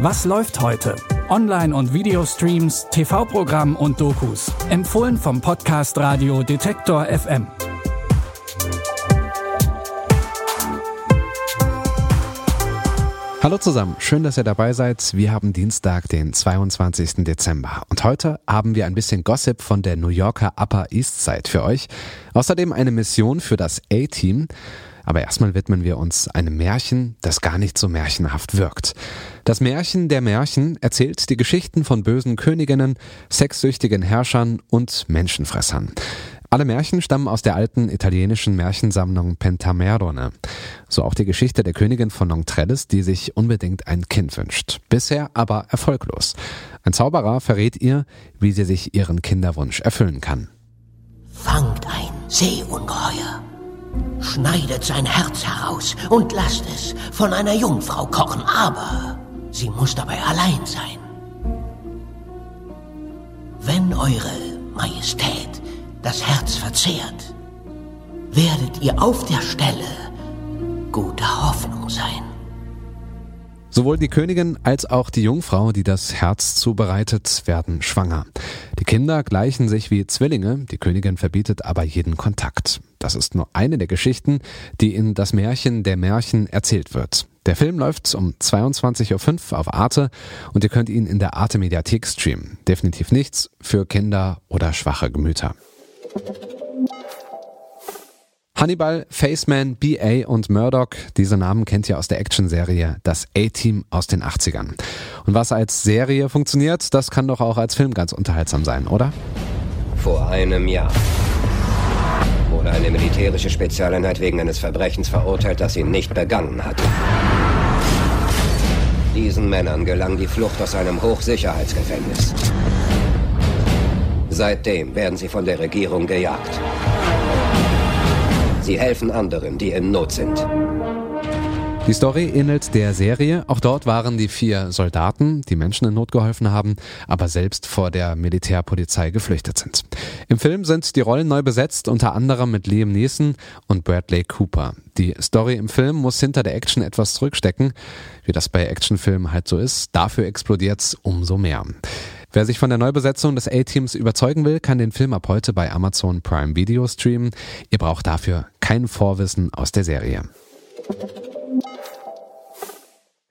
Was läuft heute? Online- und Videostreams, TV-Programm und Dokus. Empfohlen vom Podcast Radio Detektor FM. Hallo zusammen, schön, dass ihr dabei seid. Wir haben Dienstag, den 22. Dezember und heute haben wir ein bisschen Gossip von der New Yorker Upper East Side für euch. Außerdem eine Mission für das A-Team aber erstmal widmen wir uns einem Märchen, das gar nicht so märchenhaft wirkt. Das Märchen der Märchen erzählt die Geschichten von bösen Königinnen, sexsüchtigen Herrschern und Menschenfressern. Alle Märchen stammen aus der alten italienischen Märchensammlung Pentamerone. So auch die Geschichte der Königin von Nontrelles, die sich unbedingt ein Kind wünscht. Bisher aber erfolglos. Ein Zauberer verrät ihr, wie sie sich ihren Kinderwunsch erfüllen kann. Fangt ein Seeungeheuer schneidet sein Herz heraus und lasst es von einer Jungfrau kochen, aber sie muss dabei allein sein. Wenn eure Majestät das Herz verzehrt, werdet ihr auf der Stelle guter Hoffnung sein. Sowohl die Königin als auch die Jungfrau, die das Herz zubereitet, werden schwanger. Die Kinder gleichen sich wie Zwillinge, die Königin verbietet aber jeden Kontakt. Das ist nur eine der Geschichten, die in das Märchen der Märchen erzählt wird. Der Film läuft um 22.05 Uhr auf Arte und ihr könnt ihn in der Arte Mediathek streamen. Definitiv nichts für Kinder oder schwache Gemüter. Hannibal, Faceman, BA und Murdoch, diese Namen kennt ihr aus der Actionserie Das A-Team aus den 80ern. Und was als Serie funktioniert, das kann doch auch als Film ganz unterhaltsam sein, oder? Vor einem Jahr wurde eine militärische Spezialeinheit wegen eines Verbrechens verurteilt, das sie nicht begangen hat. Diesen Männern gelang die Flucht aus einem Hochsicherheitsgefängnis. Seitdem werden sie von der Regierung gejagt. Sie helfen anderen, die in Not sind. Die Story ähnelt der Serie. Auch dort waren die vier Soldaten, die Menschen in Not geholfen haben, aber selbst vor der Militärpolizei geflüchtet sind. Im Film sind die Rollen neu besetzt, unter anderem mit Liam Neeson und Bradley Cooper. Die Story im Film muss hinter der Action etwas zurückstecken, wie das bei Actionfilmen halt so ist. Dafür explodiert's umso mehr. Wer sich von der Neubesetzung des A-Teams überzeugen will, kann den Film ab heute bei Amazon Prime Video streamen. Ihr braucht dafür kein Vorwissen aus der Serie.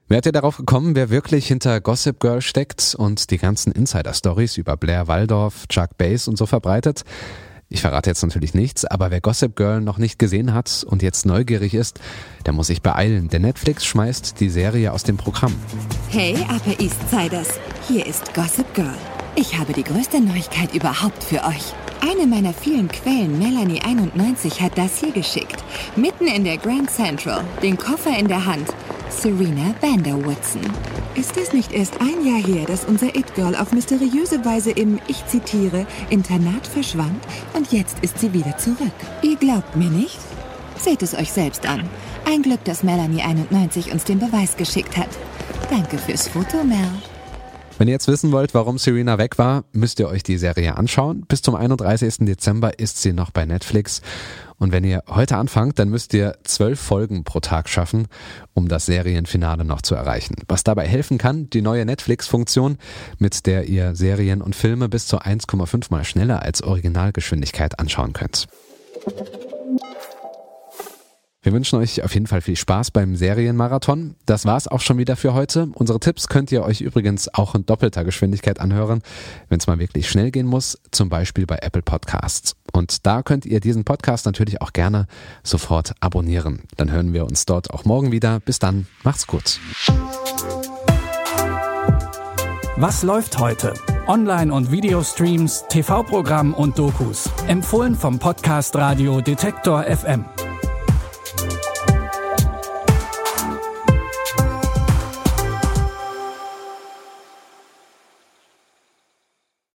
Wärt ihr darauf gekommen, wer wirklich hinter Gossip Girl steckt und die ganzen Insider-Stories über Blair Waldorf, Chuck Bass und so verbreitet? Ich verrate jetzt natürlich nichts, aber wer Gossip Girl noch nicht gesehen hat und jetzt neugierig ist, der muss sich beeilen, denn Netflix schmeißt die Serie aus dem Programm. Hey, Upper East Siders, hier ist Gossip Girl. Ich habe die größte Neuigkeit überhaupt für euch. Eine meiner vielen Quellen, Melanie91, hat das hier geschickt. Mitten in der Grand Central, den Koffer in der Hand. Serena Vanderwoodson. Ist es nicht erst ein Jahr her, dass unser It-Girl auf mysteriöse Weise im, ich zitiere, Internat verschwand und jetzt ist sie wieder zurück? Ihr glaubt mir nicht? Seht es euch selbst an. Ein Glück, dass Melanie91 uns den Beweis geschickt hat. Danke fürs Foto, Mel. Wenn ihr jetzt wissen wollt, warum Serena weg war, müsst ihr euch die Serie anschauen. Bis zum 31. Dezember ist sie noch bei Netflix. Und wenn ihr heute anfangt, dann müsst ihr zwölf Folgen pro Tag schaffen, um das Serienfinale noch zu erreichen. Was dabei helfen kann, die neue Netflix-Funktion, mit der ihr Serien und Filme bis zu 1,5 mal schneller als Originalgeschwindigkeit anschauen könnt. Wir wünschen euch auf jeden Fall viel Spaß beim Serienmarathon. Das war's auch schon wieder für heute. Unsere Tipps könnt ihr euch übrigens auch in doppelter Geschwindigkeit anhören, wenn es mal wirklich schnell gehen muss, zum Beispiel bei Apple Podcasts. Und da könnt ihr diesen Podcast natürlich auch gerne sofort abonnieren. Dann hören wir uns dort auch morgen wieder. Bis dann, macht's gut. Was läuft heute? Online- und Videostreams, TV-Programm und Dokus. Empfohlen vom Podcast Radio Detektor FM.